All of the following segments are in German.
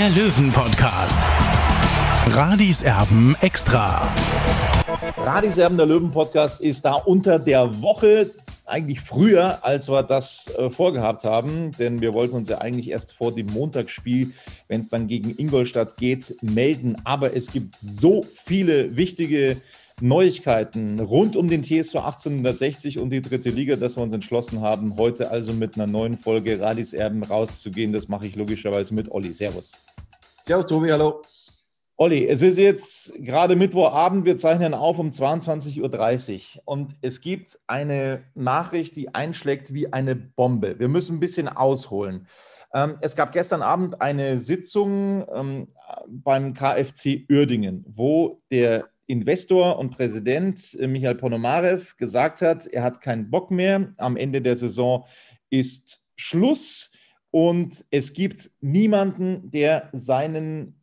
der Löwen-Podcast. Radis Erben extra. Radis Erben der Löwen Podcast ist da unter der Woche, eigentlich früher, als wir das äh, vorgehabt haben, denn wir wollten uns ja eigentlich erst vor dem Montagsspiel, wenn es dann gegen Ingolstadt geht, melden. Aber es gibt so viele wichtige Neuigkeiten rund um den TSV 1860 und die dritte Liga, dass wir uns entschlossen haben, heute also mit einer neuen Folge Radis Erben rauszugehen. Das mache ich logischerweise mit Olli. Servus. Servus, Tobi, hallo. Olli, es ist jetzt gerade Mittwochabend, wir zeichnen auf um 22.30 Uhr und es gibt eine Nachricht, die einschlägt wie eine Bombe. Wir müssen ein bisschen ausholen. Ähm, es gab gestern Abend eine Sitzung ähm, beim KfC Uerdingen, wo der Investor und Präsident äh, Michael Ponomarev gesagt hat, er hat keinen Bock mehr. Am Ende der Saison ist Schluss und es gibt niemanden, der seinen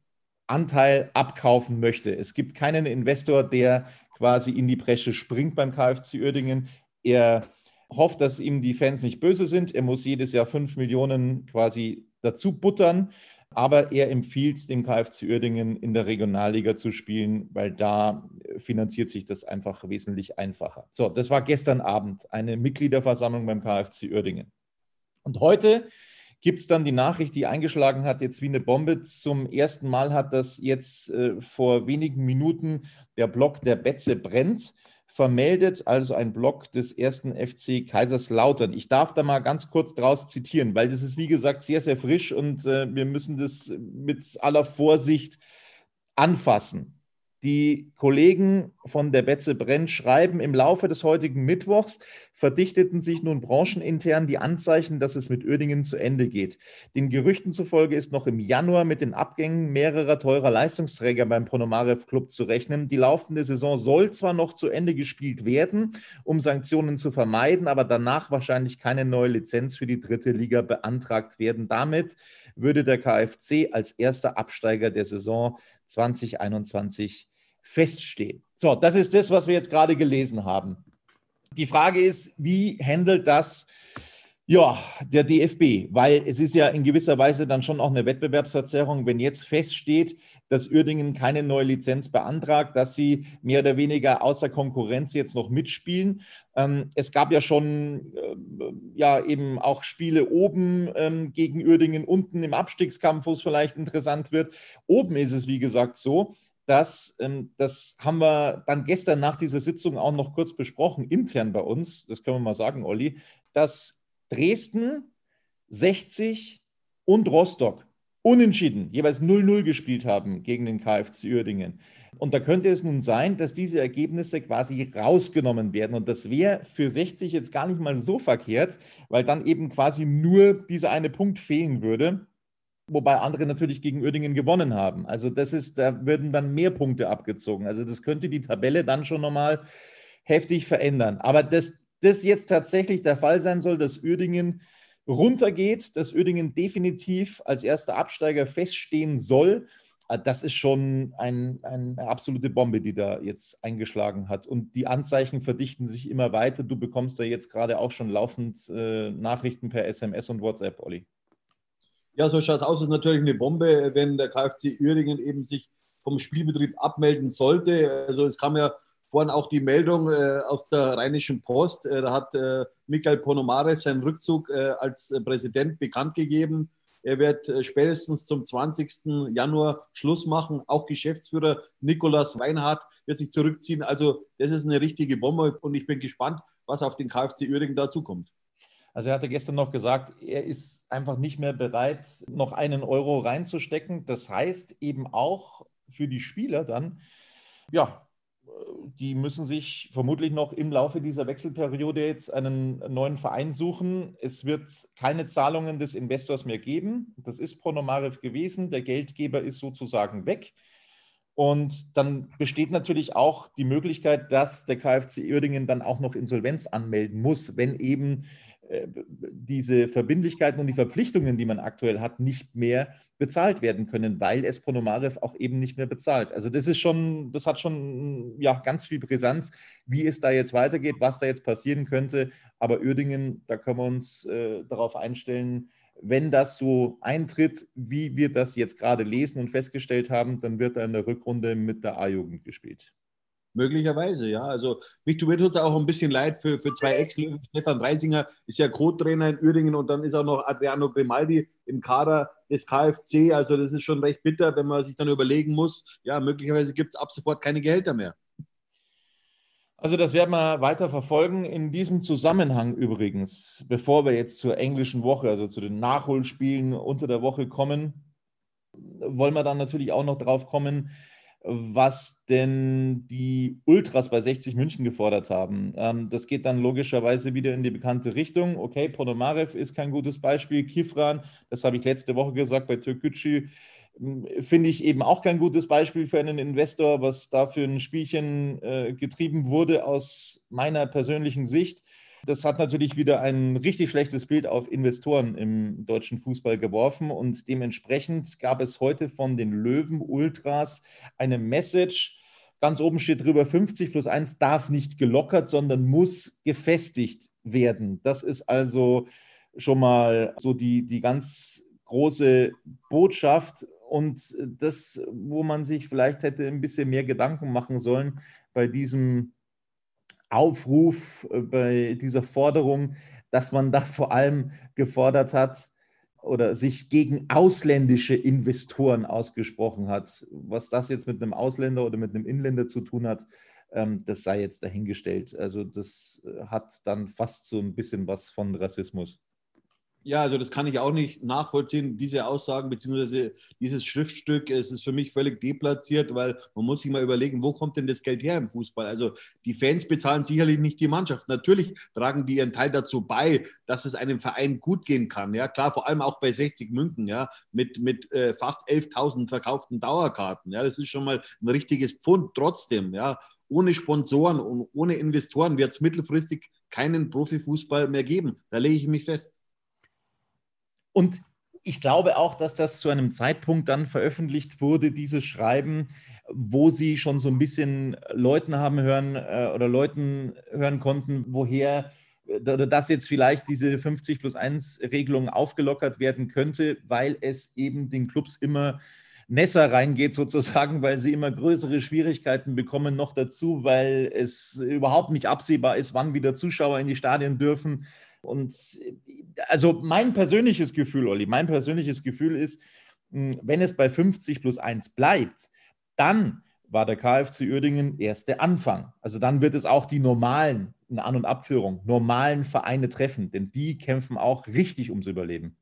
Anteil abkaufen möchte. Es gibt keinen Investor, der quasi in die Bresche springt beim KfC Uerdingen. Er hofft, dass ihm die Fans nicht böse sind. Er muss jedes Jahr fünf Millionen quasi dazu buttern. Aber er empfiehlt dem KfC Uerdingen in der Regionalliga zu spielen, weil da finanziert sich das einfach wesentlich einfacher. So, das war gestern Abend eine Mitgliederversammlung beim KfC Uerdingen. Und heute gibt es dann die Nachricht, die eingeschlagen hat, jetzt wie eine Bombe. Zum ersten Mal hat das jetzt äh, vor wenigen Minuten der Blog der Betze brennt vermeldet, also ein Blog des ersten FC Kaiserslautern. Ich darf da mal ganz kurz draus zitieren, weil das ist, wie gesagt, sehr, sehr frisch und äh, wir müssen das mit aller Vorsicht anfassen. Die Kollegen von der Betze Brenn schreiben, im Laufe des heutigen Mittwochs verdichteten sich nun branchenintern die Anzeichen, dass es mit Uerdingen zu Ende geht. Den Gerüchten zufolge ist noch im Januar mit den Abgängen mehrerer teurer Leistungsträger beim Ponomarev Club zu rechnen. Die laufende Saison soll zwar noch zu Ende gespielt werden, um Sanktionen zu vermeiden, aber danach wahrscheinlich keine neue Lizenz für die dritte Liga beantragt werden. Damit würde der KfC als erster Absteiger der Saison 2021 feststehen. So, das ist das, was wir jetzt gerade gelesen haben. Die Frage ist, wie handelt das ja, der DFB? Weil es ist ja in gewisser Weise dann schon auch eine Wettbewerbsverzerrung, wenn jetzt feststeht, dass Uerdingen keine neue Lizenz beantragt, dass sie mehr oder weniger außer Konkurrenz jetzt noch mitspielen. Ähm, es gab ja schon äh, ja eben auch Spiele oben ähm, gegen Uerdingen, unten im Abstiegskampf, wo es vielleicht interessant wird. Oben ist es, wie gesagt, so, dass, ähm, das haben wir dann gestern nach dieser Sitzung auch noch kurz besprochen, intern bei uns, das können wir mal sagen, Olli, dass Dresden, 60 und Rostock unentschieden, jeweils 0-0 gespielt haben gegen den KfC Uerdingen. Und da könnte es nun sein, dass diese Ergebnisse quasi rausgenommen werden. Und das wäre für 60 jetzt gar nicht mal so verkehrt, weil dann eben quasi nur dieser eine Punkt fehlen würde wobei andere natürlich gegen Uerdingen gewonnen haben. Also das ist, da würden dann mehr Punkte abgezogen. Also das könnte die Tabelle dann schon nochmal heftig verändern. Aber dass das jetzt tatsächlich der Fall sein soll, dass Uerdingen runtergeht, dass Uerdingen definitiv als erster Absteiger feststehen soll, äh, das ist schon ein, eine absolute Bombe, die da jetzt eingeschlagen hat. Und die Anzeichen verdichten sich immer weiter. Du bekommst da jetzt gerade auch schon laufend äh, Nachrichten per SMS und WhatsApp, Olli. Ja, so schaut es aus. Das ist natürlich eine Bombe, wenn der KfC Uerdingen eben sich vom Spielbetrieb abmelden sollte. Also es kam ja vorhin auch die Meldung äh, aus der Rheinischen Post. Äh, da hat äh, Michael Ponomarev seinen Rückzug äh, als Präsident bekannt gegeben. Er wird äh, spätestens zum 20. Januar Schluss machen. Auch Geschäftsführer Nikolas Reinhardt wird sich zurückziehen. Also das ist eine richtige Bombe und ich bin gespannt, was auf den KfC Uerdingen dazukommt. Also er hatte gestern noch gesagt, er ist einfach nicht mehr bereit, noch einen Euro reinzustecken. Das heißt eben auch für die Spieler dann, ja, die müssen sich vermutlich noch im Laufe dieser Wechselperiode jetzt einen neuen Verein suchen. Es wird keine Zahlungen des Investors mehr geben. Das ist Pronomarev gewesen. Der Geldgeber ist sozusagen weg. Und dann besteht natürlich auch die Möglichkeit, dass der KfC Uerdingen dann auch noch Insolvenz anmelden muss, wenn eben diese Verbindlichkeiten und die Verpflichtungen, die man aktuell hat, nicht mehr bezahlt werden können, weil es Ponomarev auch eben nicht mehr bezahlt. Also das ist schon, das hat schon ja ganz viel Brisanz, wie es da jetzt weitergeht, was da jetzt passieren könnte. Aber Uerdingen, da können wir uns äh, darauf einstellen, wenn das so eintritt, wie wir das jetzt gerade lesen und festgestellt haben, dann wird da in der Rückrunde mit der A-Jugend gespielt. Möglicherweise, ja. Also mich tut es auch ein bisschen leid für, für zwei Ex-Löwen. Stefan Reisinger ist ja Co-Trainer in Uerdingen und dann ist auch noch Adriano Grimaldi im Kader des KfC. Also das ist schon recht bitter, wenn man sich dann überlegen muss, ja, möglicherweise gibt es ab sofort keine Gehälter mehr. Also das werden wir weiter verfolgen. In diesem Zusammenhang übrigens, bevor wir jetzt zur englischen Woche, also zu den Nachholspielen unter der Woche kommen, wollen wir dann natürlich auch noch drauf kommen, was denn die Ultras bei 60 München gefordert haben. Ähm, das geht dann logischerweise wieder in die bekannte Richtung. Okay, Ponomarev ist kein gutes Beispiel. Kifran, das habe ich letzte Woche gesagt bei Türkgücü, finde ich eben auch kein gutes Beispiel für einen Investor, was da für ein Spielchen äh, getrieben wurde aus meiner persönlichen Sicht. Das hat natürlich wieder ein richtig schlechtes Bild auf Investoren im deutschen Fußball geworfen und dementsprechend gab es heute von den Löwen Ultras eine Message. Ganz oben steht drüber, 50 plus 1 darf nicht gelockert, sondern muss gefestigt werden. Das ist also schon mal so die, die ganz große Botschaft und das, wo man sich vielleicht hätte ein bisschen mehr Gedanken machen sollen bei diesem Aufruf, äh, bei dieser Forderung, dass man da vor allem gefordert hat oder sich gegen ausländische Investoren ausgesprochen hat. Was das jetzt mit einem Ausländer oder mit einem Inländer zu tun hat, ähm, das sei jetzt dahingestellt. Also das äh, hat dann fast so ein bisschen was von Rassismus. Ja, also das kann ich auch nicht nachvollziehen, diese Aussagen bzw. dieses Schriftstück. Es ist für mich völlig deplatziert, weil man muss sich mal überlegen, wo kommt denn das Geld her im Fußball? Also die Fans bezahlen sicherlich nicht die Mannschaft. Natürlich tragen die ihren Teil dazu bei, dass es einem Verein gut gehen kann. Ja, klar, vor allem auch bei 60 München, ja, mit, mit äh, fast 11.000 verkauften Dauerkarten. Ja, das ist schon mal ein richtiges Pfund trotzdem. Ja, ohne Sponsoren und ohne Investoren wird es mittelfristig keinen Profifußball mehr geben. Da lege ich mich fest. Und ich glaube auch, dass das zu einem Zeitpunkt dann veröffentlicht wurde, dieses Schreiben, wo sie schon so ein bisschen Leuten haben hören äh, oder Leuten hören konnten, woher oder dass jetzt vielleicht diese 50 plus 1 Regelung aufgelockert werden könnte, weil es eben den Clubs immer Nässer reingeht sozusagen, weil sie immer größere Schwierigkeiten bekommen noch dazu, weil es überhaupt nicht absehbar ist, wann wieder Zuschauer in die Stadien dürfen und also mein persönliches Gefühl, Olli, mein persönliches Gefühl ist, hm, wenn es bei 50 plus 1 bleibt, dann war der KfC Uerdingen erst der Anfang. Also dann wird es auch die normalen, eine An- und Abführung, normalen Vereine treffen, denn die kämpfen auch richtig ums Überleben.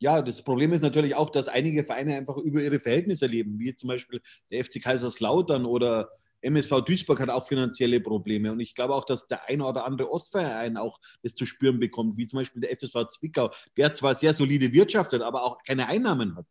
Ja, das Problem ist natürlich auch, dass einige Vereine einfach über ihre Verhältnisse leben, wie zum Beispiel der FC Kaiserslautern oder MSV Duisburg hat auch finanzielle Probleme und ich glaube auch, dass der ein oder andere Ostverein auch das zu spüren bekommt, wie zum Beispiel der FSV Zwickau, der zwar sehr solide wirtschaftet, aber auch keine Einnahmen hat.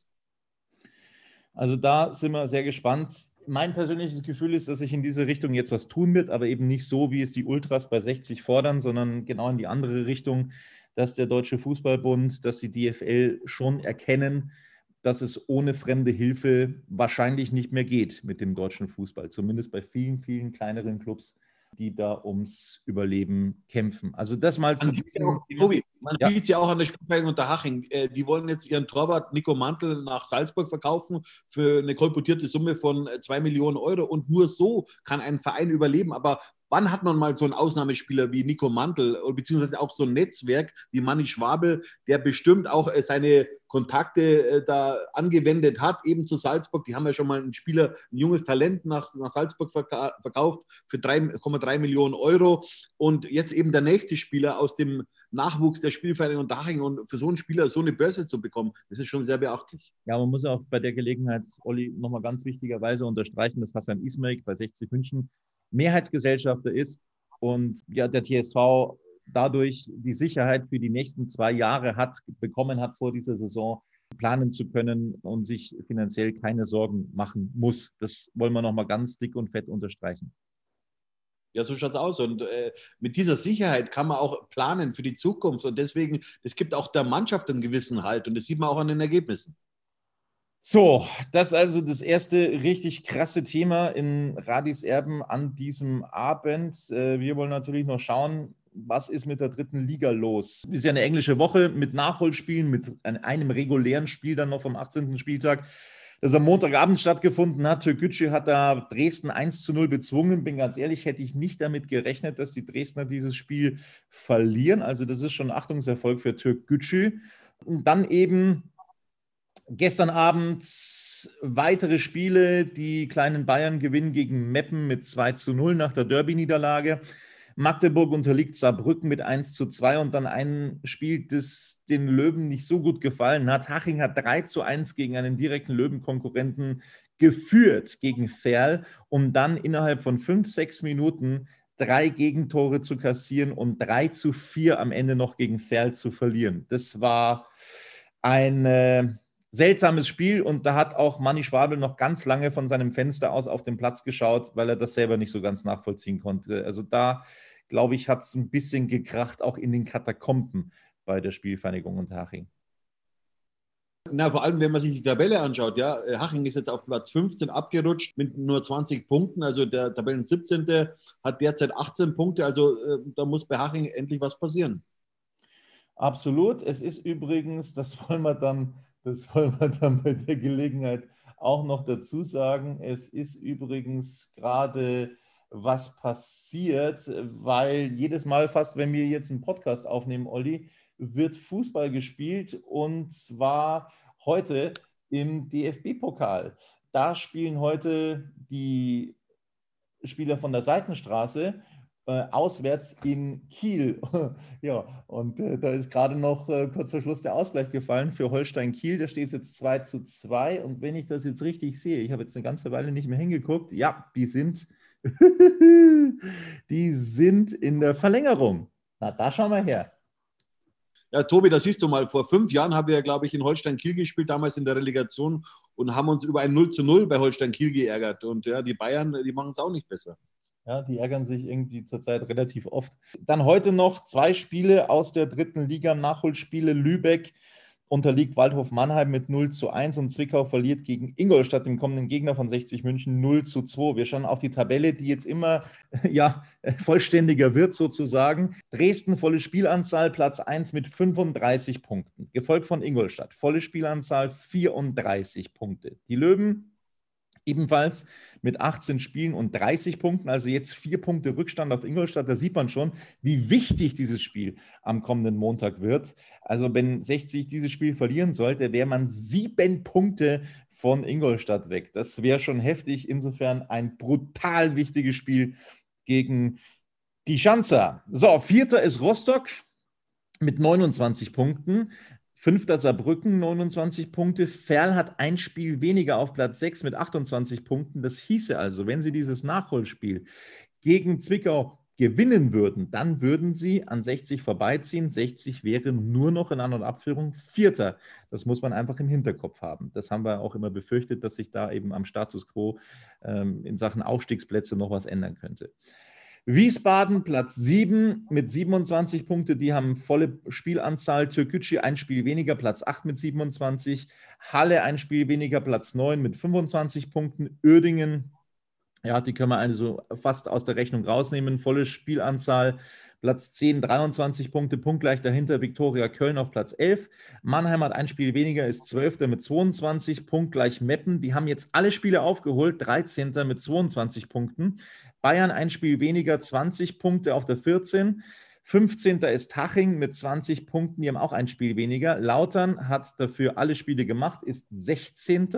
Also da sind wir sehr gespannt. Mein persönliches Gefühl ist, dass sich in diese Richtung jetzt was tun wird, aber eben nicht so, wie es die Ultras bei 60 fordern, sondern genau in die andere Richtung, dass der Deutsche Fußballbund, dass die DFL schon erkennen, dass es ohne fremde Hilfe wahrscheinlich nicht mehr geht mit dem deutschen Fußball, zumindest bei vielen, vielen kleineren Clubs, die da ums Überleben kämpfen. Also das mal zu. Man ja. sieht es ja auch an der Spielvereinigung Unterhaching. Äh, die wollen jetzt ihren Torwart Nico Mantel nach Salzburg verkaufen für eine kolportierte Summe von 2 äh, Millionen Euro. Und nur so kann ein Verein überleben. Aber wann hat man mal so einen Ausnahmespieler wie Nico Mantel, beziehungsweise auch so ein Netzwerk wie Manni Schwabel, der bestimmt auch äh, seine Kontakte äh, da angewendet hat, eben zu Salzburg. Die haben ja schon mal einen Spieler, ein junges Talent nach, nach Salzburg verkauft für 3,3 Millionen Euro. Und jetzt eben der nächste Spieler aus dem Nachwuchs der Spielvereinigung Daching. Und für so einen Spieler so eine Börse zu bekommen, das ist schon sehr beachtlich. Ja, man muss auch bei der Gelegenheit, Olli, nochmal ganz wichtigerweise unterstreichen, dass Hassan Ismail bei 60 München Mehrheitsgesellschafter ist und ja, der TSV dadurch die Sicherheit für die nächsten zwei Jahre hat, bekommen hat vor dieser Saison, planen zu können und sich finanziell keine Sorgen machen muss. Das wollen wir nochmal ganz dick und fett unterstreichen. Ja, so schaut es aus. Und äh, mit dieser Sicherheit kann man auch planen für die Zukunft. Und deswegen, es gibt auch der Mannschaft einen gewissen Halt. Und das sieht man auch an den Ergebnissen. So, das ist also das erste richtig krasse Thema in Radis Erben an diesem Abend. Äh, wir wollen natürlich noch schauen, was ist mit der dritten Liga los? Ist ja eine englische Woche mit Nachholspielen, mit einem regulären Spiel dann noch vom 18. Spieltag, das am Montagabend stattgefunden hat. Türkgücü hat da Dresden 1 zu 0 bezwungen. Bin ganz ehrlich, hätte ich nicht damit gerechnet, dass die Dresdner dieses Spiel verlieren. Also das ist schon ein Achtungserfolg für Türkgücü. Und dann eben Gestern Abend weitere Spiele. Die kleinen Bayern gewinnen gegen Meppen mit 2 zu 0 nach der Derby-Niederlage. Magdeburg unterliegt Saarbrücken mit 1 zu 2 und dann ein Spiel, das den Löwen nicht so gut gefallen hat. Haching hat 3 zu 1 gegen einen direkten Löwenkonkurrenten geführt gegen Ferl, um dann innerhalb von 5, 6 Minuten drei Gegentore zu kassieren und 3 zu 4 am Ende noch gegen Ferl zu verlieren. Das war eine seltsames Spiel und da hat auch Manni Schwabel noch ganz lange von seinem Fenster aus auf den Platz geschaut, weil er das selber nicht so ganz nachvollziehen konnte. Also da, glaube ich, hat es ein bisschen gekracht, auch in den Katakomben bei der Spielvereinigung Unterhaching. Na, vor allem, wenn man sich die Tabelle anschaut, ja, Haching ist jetzt auf Platz 15 abgerutscht mit nur 20 Punkten, also der Tabellen 17. hat derzeit 18 Punkte, also äh, da muss bei Haching endlich was passieren. Absolut. Es ist übrigens, das wollen wir dann das wollen wir dann bei der Gelegenheit auch noch dazu sagen. Es ist übrigens gerade was passiert, weil jedes Mal fast, wenn wir jetzt einen Podcast aufnehmen, Olli, wird Fußball gespielt und zwar heute im DFB-Pokal. Da spielen heute die Spieler von der Seitenstraße äh, auswärts in Kiel. ja, und äh, da ist gerade noch äh, kurz vor Schluss der Ausgleich gefallen für Holstein Kiel. Da steht es jetzt 2 zu 2. Und wenn ich das jetzt richtig sehe, ich habe jetzt eine ganze Weile nicht mehr hingeguckt, ja, die sind, die sind in der Verlängerung. Na, da schauen wir her. Ja, Tobi, da siehst du mal, vor fünf Jahren haben wir, ja, glaube ich, in Holstein Kiel gespielt, damals in der Relegation und haben uns über ein 0 zu 0 bei Holstein Kiel geärgert. Und ja, die Bayern, die machen es auch nicht besser. Ja, die ärgern sich irgendwie zurzeit relativ oft. Dann heute noch zwei Spiele aus der dritten Liga, Nachholspiele. Lübeck unterliegt Waldhof Mannheim mit 0 zu 1 und Zwickau verliert gegen Ingolstadt, dem kommenden Gegner von 60 München, 0 zu 2. Wir schauen auf die Tabelle, die jetzt immer ja, vollständiger wird sozusagen. Dresden, volle Spielanzahl, Platz 1 mit 35 Punkten, gefolgt von Ingolstadt, volle Spielanzahl 34 Punkte. Die Löwen ebenfalls mit 18 Spielen und 30 Punkten, also jetzt vier Punkte Rückstand auf Ingolstadt. Da sieht man schon, wie wichtig dieses Spiel am kommenden Montag wird. Also wenn 60 dieses Spiel verlieren sollte, wäre man sieben Punkte von Ingolstadt weg. Das wäre schon heftig. Insofern ein brutal wichtiges Spiel gegen die Schanzer. So, vierter ist Rostock mit 29 Punkten. Fünfter Saarbrücken 29 Punkte. Ferl hat ein Spiel weniger auf Platz 6 mit 28 Punkten. Das hieße also, wenn sie dieses Nachholspiel gegen Zwickau gewinnen würden, dann würden sie an 60 vorbeiziehen. 60 wäre nur noch in An- und Abführung Vierter. Das muss man einfach im Hinterkopf haben. Das haben wir auch immer befürchtet, dass sich da eben am Status quo ähm, in Sachen Aufstiegsplätze noch was ändern könnte. Wiesbaden Platz 7 mit 27 Punkte, die haben volle Spielanzahl. Türkgücü ein Spiel weniger, Platz 8 mit 27. Halle ein Spiel weniger, Platz 9 mit 25 Punkten. Uerdingen, ja, die können wir also fast aus der Rechnung rausnehmen. Volle Spielanzahl. Platz 10, 23 Punkte, punktgleich dahinter Viktoria Köln auf Platz 11. Mannheim hat ein Spiel weniger, ist 12. mit 22, punktgleich Meppen. Die haben jetzt alle Spiele aufgeholt, 13. mit 22 Punkten. Bayern ein Spiel weniger, 20 Punkte auf der 14. 15. ist Haching mit 20 Punkten, die haben auch ein Spiel weniger. Lautern hat dafür alle Spiele gemacht, ist 16.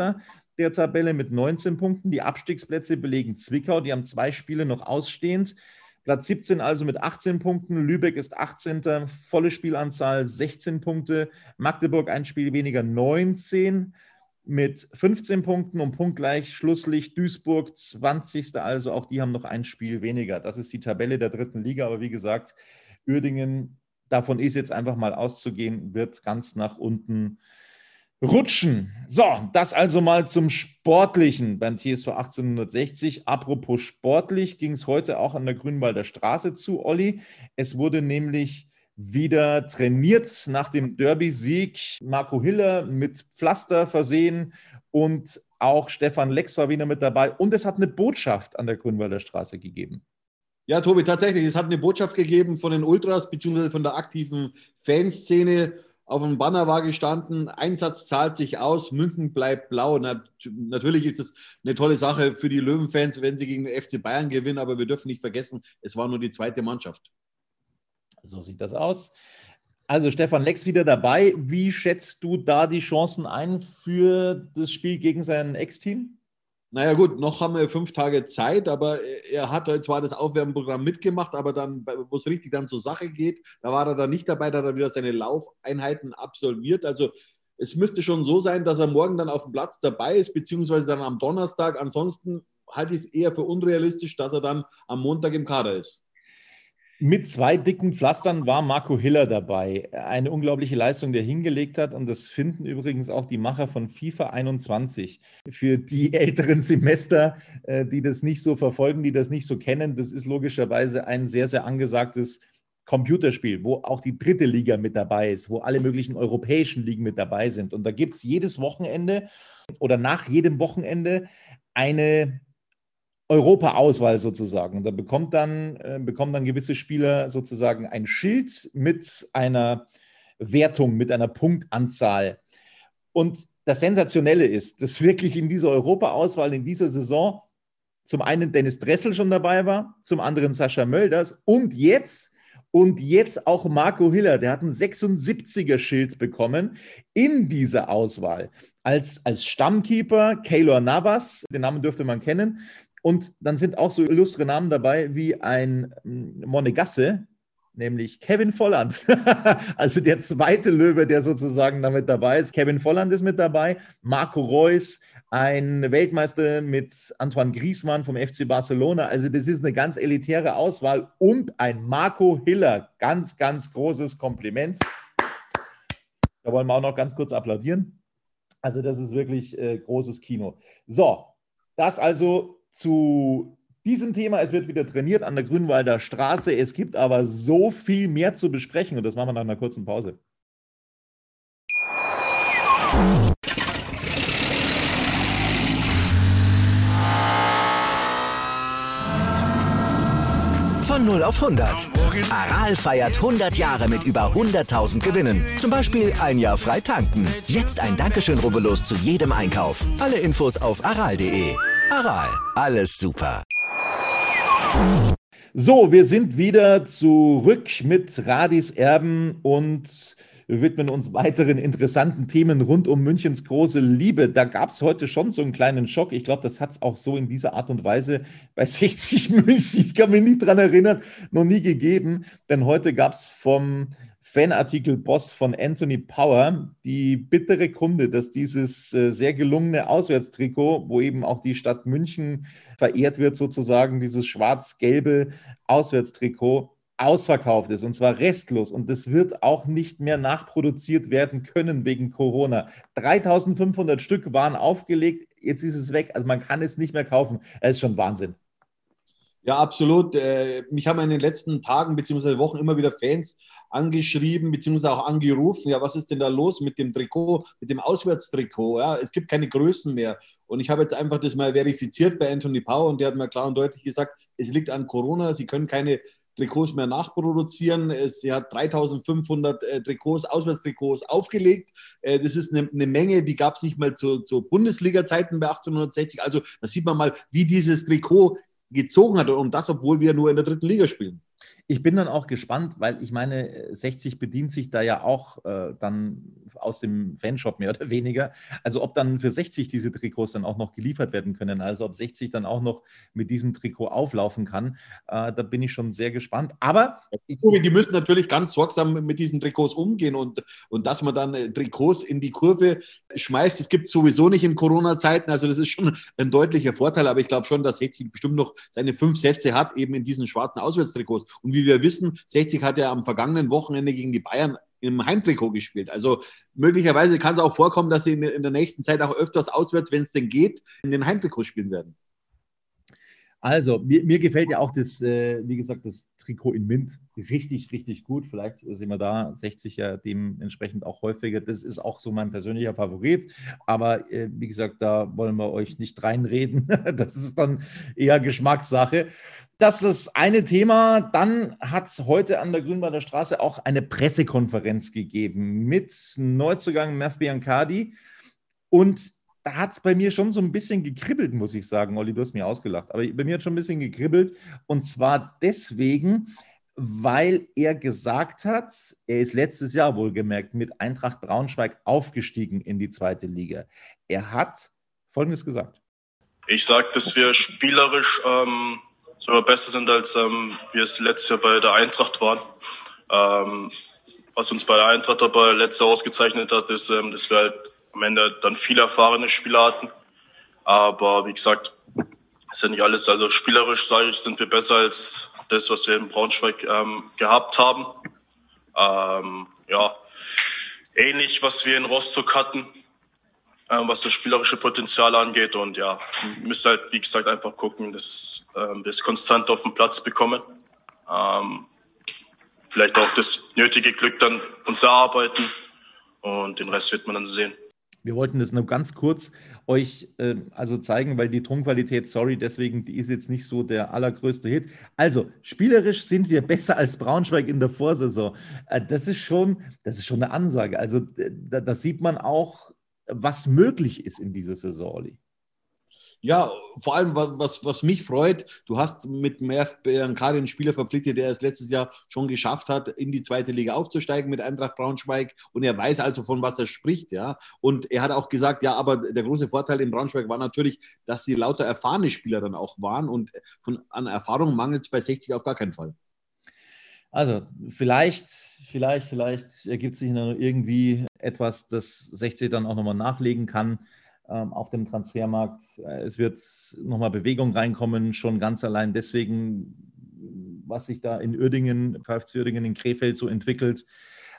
der Tabelle mit 19 Punkten. Die Abstiegsplätze belegen Zwickau, die haben zwei Spiele noch ausstehend. Platz 17 also mit 18 Punkten. Lübeck ist 18. Volle Spielanzahl 16 Punkte. Magdeburg ein Spiel weniger 19 mit 15 Punkten und punktgleich Schlusslicht Duisburg 20. Also auch die haben noch ein Spiel weniger. Das ist die Tabelle der dritten Liga. Aber wie gesagt, Uerdingen, davon ist jetzt einfach mal auszugehen, wird ganz nach unten rutschen. So, das also mal zum Sportlichen beim TSV 1860. Apropos sportlich ging es heute auch an der Grünwalder Straße zu, Olli. Es wurde nämlich wieder trainiert nach dem Derby-Sieg. Marco Hiller mit Pflaster versehen und auch Stefan Lex war wieder mit dabei. Und es hat eine Botschaft an der Grünwalder Straße gegeben. Ja, Tobi, tatsächlich. Es hat eine Botschaft gegeben von den Ultras beziehungsweise von der aktiven Fanszene. Auf dem Banner war gestanden, Einsatz zahlt sich aus, München bleibt blau. Na, natürlich ist es eine tolle Sache für die Löwenfans, wenn sie gegen den FC Bayern gewinnen, aber wir dürfen nicht vergessen, es war nur die zweite Mannschaft. So sieht das aus. Also Stefan Lex wieder dabei. Wie schätzt du da die Chancen ein für das Spiel gegen sein Ex-Team? Naja gut, noch haben wir fünf Tage Zeit, aber er hat zwar das Aufwärmprogramm mitgemacht, aber dann, wo es richtig dann zur Sache geht, da war er dann nicht dabei, da hat er wieder seine Laufeinheiten absolviert. Also es müsste schon so sein, dass er morgen dann auf dem Platz dabei ist, beziehungsweise dann am Donnerstag. Ansonsten halte ich es eher für unrealistisch, dass er dann am Montag im Kader ist. Mit zwei dicken Pflastern war Marco Hiller dabei. Eine unglaubliche Leistung, der hingelegt hat. Und das finden übrigens auch die Macher von FIFA 21. Für die älteren Semester, äh, die das nicht so verfolgen, die das nicht so kennen, das ist logischerweise ein sehr, sehr angesagtes Computerspiel, wo auch die dritte Liga mit dabei ist, wo alle möglichen europäischen Ligen mit dabei sind. Und da gibt es jedes Wochenende oder nach jedem Wochenende eine Europa-Auswahl sozusagen. Da bekommt dann, äh, bekommen dann gewisse Spieler sozusagen ein Schild mit einer Wertung, mit einer Punktanzahl. Und das Sensationelle ist, dass wirklich in dieser Europa-Auswahl in dieser Saison zum einen Dennis Dressel schon dabei war, zum anderen Sascha Mölders und jetzt und jetzt auch Marco Hiller, der hat ein 76er-Schild bekommen in dieser Auswahl. Als, als Stammkeeper Kaylor Navas, den Namen dürfte man kennen, und dann sind auch so illustre Namen dabei wie ein hm, Monegasse, nämlich Kevin Volland. also der zweite Löwe, der sozusagen damit dabei ist. Kevin Volland ist mit dabei, Marco Reus, ein Weltmeister mit Antoine Griezmann vom FC Barcelona. Also das ist eine ganz elitäre Auswahl und ein Marco Hiller. Ganz, ganz großes Kompliment. Da wollen wir auch noch ganz kurz applaudieren. Also das ist wirklich äh, großes Kino. So, das also zu diesem Thema. Es wird wieder trainiert an der Grünwalder Straße. Es gibt aber so viel mehr zu besprechen und das machen wir nach einer kurzen Pause. Von 0 auf 100. Aral feiert 100 Jahre mit über 100.000 Gewinnen. Zum Beispiel ein Jahr frei tanken. Jetzt ein Dankeschön, rubbellos zu jedem Einkauf. Alle Infos auf aral.de. Aral, alles super. So, wir sind wieder zurück mit Radis Erben und widmen uns weiteren interessanten Themen rund um Münchens große Liebe. Da gab es heute schon so einen kleinen Schock. Ich glaube, das hat es auch so in dieser Art und Weise bei 60 München, ich kann mich nicht dran erinnern, noch nie gegeben. Denn heute gab es vom Fanartikel-Boss von Anthony Power die bittere Kunde, dass dieses äh, sehr gelungene Auswärtstrikot, wo eben auch die Stadt München verehrt wird, sozusagen dieses schwarz-gelbe Auswärtstrikot, ausverkauft ist und zwar restlos und das wird auch nicht mehr nachproduziert werden können wegen Corona. 3500 Stück waren aufgelegt, jetzt ist es weg, also man kann es nicht mehr kaufen. Es ist schon Wahnsinn. Ja, absolut. Äh, mich haben in den letzten Tagen bzw. Wochen immer wieder Fans angeschrieben bzw. auch angerufen. Ja, was ist denn da los mit dem Trikot, mit dem Auswärtstrikot? Ja, es gibt keine Größen mehr. Und ich habe jetzt einfach das mal verifiziert bei Anthony Power und der hat mir klar und deutlich gesagt, es liegt an Corona. Sie können keine Trikots mehr nachproduzieren. Sie hat 3500 äh, Trikots, Auswärtstrikots aufgelegt. Äh, das ist eine, eine Menge, die gab es nicht mal zu, zu Bundesliga-Zeiten bei 1860. Also da sieht man mal, wie dieses Trikot gezogen hat und das, obwohl wir nur in der dritten Liga spielen. Ich bin dann auch gespannt, weil ich meine, 60 bedient sich da ja auch äh, dann aus dem Fanshop mehr oder weniger. Also ob dann für 60 diese Trikots dann auch noch geliefert werden können, also ob 60 dann auch noch mit diesem Trikot auflaufen kann, äh, da bin ich schon sehr gespannt. Aber die müssen natürlich ganz sorgsam mit diesen Trikots umgehen und, und dass man dann äh, Trikots in die Kurve schmeißt, das gibt es sowieso nicht in Corona-Zeiten. Also das ist schon ein deutlicher Vorteil, aber ich glaube schon, dass 60 bestimmt noch seine fünf Sätze hat, eben in diesen schwarzen Auswärtstrikots. Und wie wir wissen, 60 hat ja am vergangenen Wochenende gegen die Bayern im Heimtrikot gespielt. Also möglicherweise kann es auch vorkommen, dass sie in, in der nächsten Zeit auch öfters auswärts, wenn es denn geht, in den Heimtrikot spielen werden. Also, mir, mir, gefällt ja auch das, äh, wie gesagt, das Trikot in Mint richtig, richtig gut. Vielleicht sehen wir da 60 ja dementsprechend auch häufiger. Das ist auch so mein persönlicher Favorit. Aber äh, wie gesagt, da wollen wir euch nicht reinreden. das ist dann eher Geschmackssache. Das ist das eine Thema. Dann hat es heute an der Grünwalder Straße auch eine Pressekonferenz gegeben mit Neuzugang Mef Biancardi. Und da hat es bei mir schon so ein bisschen gekribbelt, muss ich sagen. Olli, du hast mir ausgelacht. Aber bei mir hat schon ein bisschen gekribbelt. Und zwar deswegen, weil er gesagt hat, er ist letztes Jahr wohlgemerkt mit Eintracht Braunschweig aufgestiegen in die zweite Liga. Er hat Folgendes gesagt. Ich sage, dass wir spielerisch ähm, sogar besser sind, als ähm, wir es letztes Jahr bei der Eintracht waren. Ähm, was uns bei der Eintracht aber letztes Jahr ausgezeichnet hat, ist, ähm, dass wir halt am Ende dann viele erfahrene Spieler hatten. Aber wie gesagt, ist ja nicht alles. Also spielerisch, sage ich, sind wir besser als das, was wir in Braunschweig ähm, gehabt haben. Ähm, ja, ähnlich, was wir in Rostock hatten, ähm, was das spielerische Potenzial angeht. Und ja, müssen halt, wie gesagt, einfach gucken, dass ähm, wir es konstant auf den Platz bekommen. Ähm, vielleicht auch das nötige Glück dann uns erarbeiten und den Rest wird man dann sehen. Wir wollten das nur ganz kurz euch äh, also zeigen, weil die Tonqualität, sorry, deswegen, die ist jetzt nicht so der allergrößte Hit. Also, spielerisch sind wir besser als Braunschweig in der Vorsaison. Äh, das ist schon, das ist schon eine Ansage. Also, da, das sieht man auch, was möglich ist in dieser Saison, Olli. Ja, vor allem, was, was mich freut, du hast mit Merv Biancari einen Spieler verpflichtet, der es letztes Jahr schon geschafft hat, in die zweite Liga aufzusteigen mit Eintracht Braunschweig. Und er weiß also, von was er spricht. ja. Und er hat auch gesagt, ja, aber der große Vorteil in Braunschweig war natürlich, dass sie lauter erfahrene Spieler dann auch waren. Und von, an Erfahrung mangelt es bei 60 auf gar keinen Fall. Also vielleicht, vielleicht, vielleicht ergibt sich noch irgendwie etwas, das 60 dann auch nochmal nachlegen kann ähm, auf dem Transfermarkt. Äh, es wird nochmal Bewegung reinkommen, schon ganz allein deswegen, was sich da in Uerdingen, KFC Uerdingen in Krefeld so entwickelt.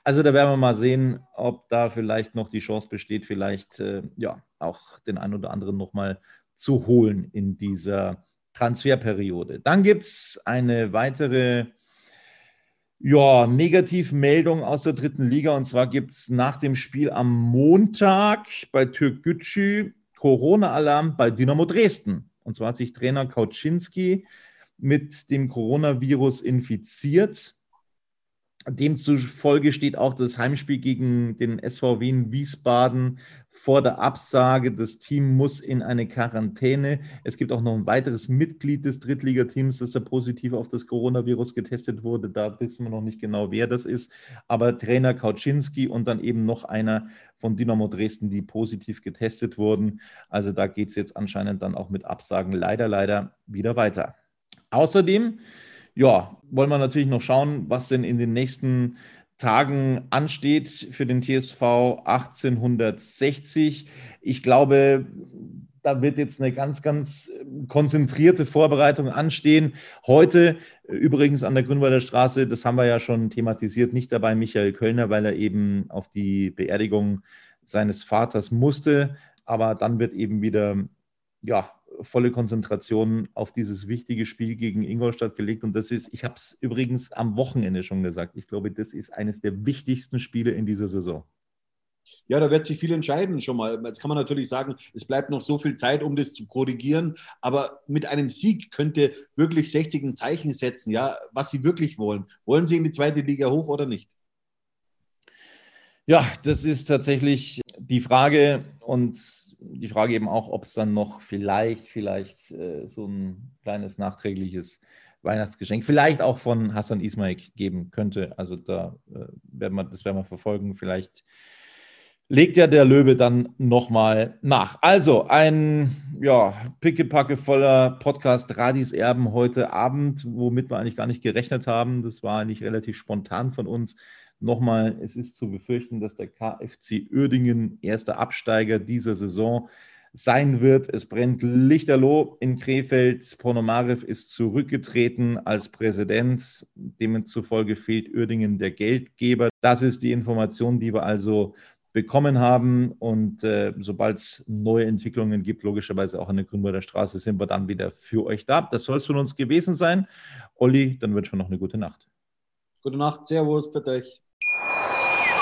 Also da werden wir mal sehen, ob da vielleicht noch die Chance besteht, vielleicht äh, ja auch den einen oder anderen nochmal zu holen in dieser Transferperiode. Dann gibt es eine weitere ja, Negativmeldung aus der dritten Liga. Und zwar gibt es nach dem Spiel am Montag bei Türkgücü Corona-Alarm bei Dynamo Dresden. Und zwar hat sich Trainer Kauczynski mit dem Coronavirus infiziert. Demzufolge steht auch das Heimspiel gegen den SVW in Wiesbaden vor der Absage. Das Team muss in eine Quarantäne. Es gibt auch noch ein weiteres Mitglied des Drittligateams, das da positiv auf das Coronavirus getestet wurde. Da wissen wir noch nicht genau, wer das ist. Aber Trainer Kauczynski und dann eben noch einer von Dynamo Dresden, die positiv getestet wurden. Also da geht es jetzt anscheinend dann auch mit Absagen leider, leider wieder weiter. Außerdem ja, wollen wir natürlich noch schauen, was denn in den nächsten Tagen ansteht für den TSV 1860. Ich glaube, da wird jetzt eine ganz, ganz konzentrierte Vorbereitung anstehen. Heute übrigens an der Grünwalder Straße, das haben wir ja schon thematisiert, nicht dabei Michael Kölner, weil er eben auf die Beerdigung seines Vaters musste. Aber dann wird eben wieder ja, volle Konzentration auf dieses wichtige Spiel gegen Ingolstadt gelegt. Und das ist, ich habe es übrigens am Wochenende schon gesagt, ich glaube, das ist eines der wichtigsten Spiele in dieser Saison. Ja, da wird sich viel entscheiden schon mal. Jetzt kann man natürlich sagen, es bleibt noch so viel Zeit, um das zu korrigieren. Aber mit einem Sieg könnte wirklich 60 ein Zeichen setzen, ja, was sie wirklich wollen. Wollen sie in die zweite Liga hoch oder nicht? Ja, das ist tatsächlich die Frage. Und die Frage eben auch, ob es dann noch vielleicht, vielleicht äh, so ein kleines nachträgliches Weihnachtsgeschenk, vielleicht auch von Hassan Ismail geben könnte. Also da äh, werden wir, das werden wir verfolgen. Vielleicht legt ja der Löwe dann nochmal nach. Also ein ja, pickepacke voller Podcast Radis Erben heute Abend, womit wir eigentlich gar nicht gerechnet haben. Das war eigentlich relativ spontan von uns. Nochmal, es ist zu befürchten, dass der KFC Uerdingen erster Absteiger dieser Saison sein wird. Es brennt lichterloh in Krefeld. Ponomarev ist zurückgetreten als Präsident. Demzufolge fehlt Uerdingen der Geldgeber. Das ist die Information, die wir also bekommen haben. Und äh, sobald es neue Entwicklungen gibt, logischerweise auch an der Grünwalder Straße, sind wir dann wieder für euch da. Das soll es von uns gewesen sein. Olli, dann wünschen wir noch eine gute Nacht. Gute Nacht, Servus, bitte euch.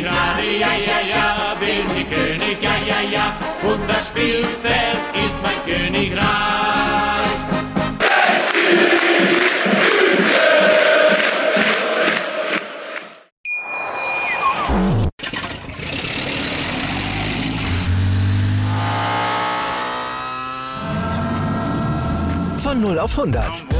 Ich ja, ja, ja, bin ich König, ja, ja, ja, und das Spielfeld ist mein Königreich. Von 0 auf 100.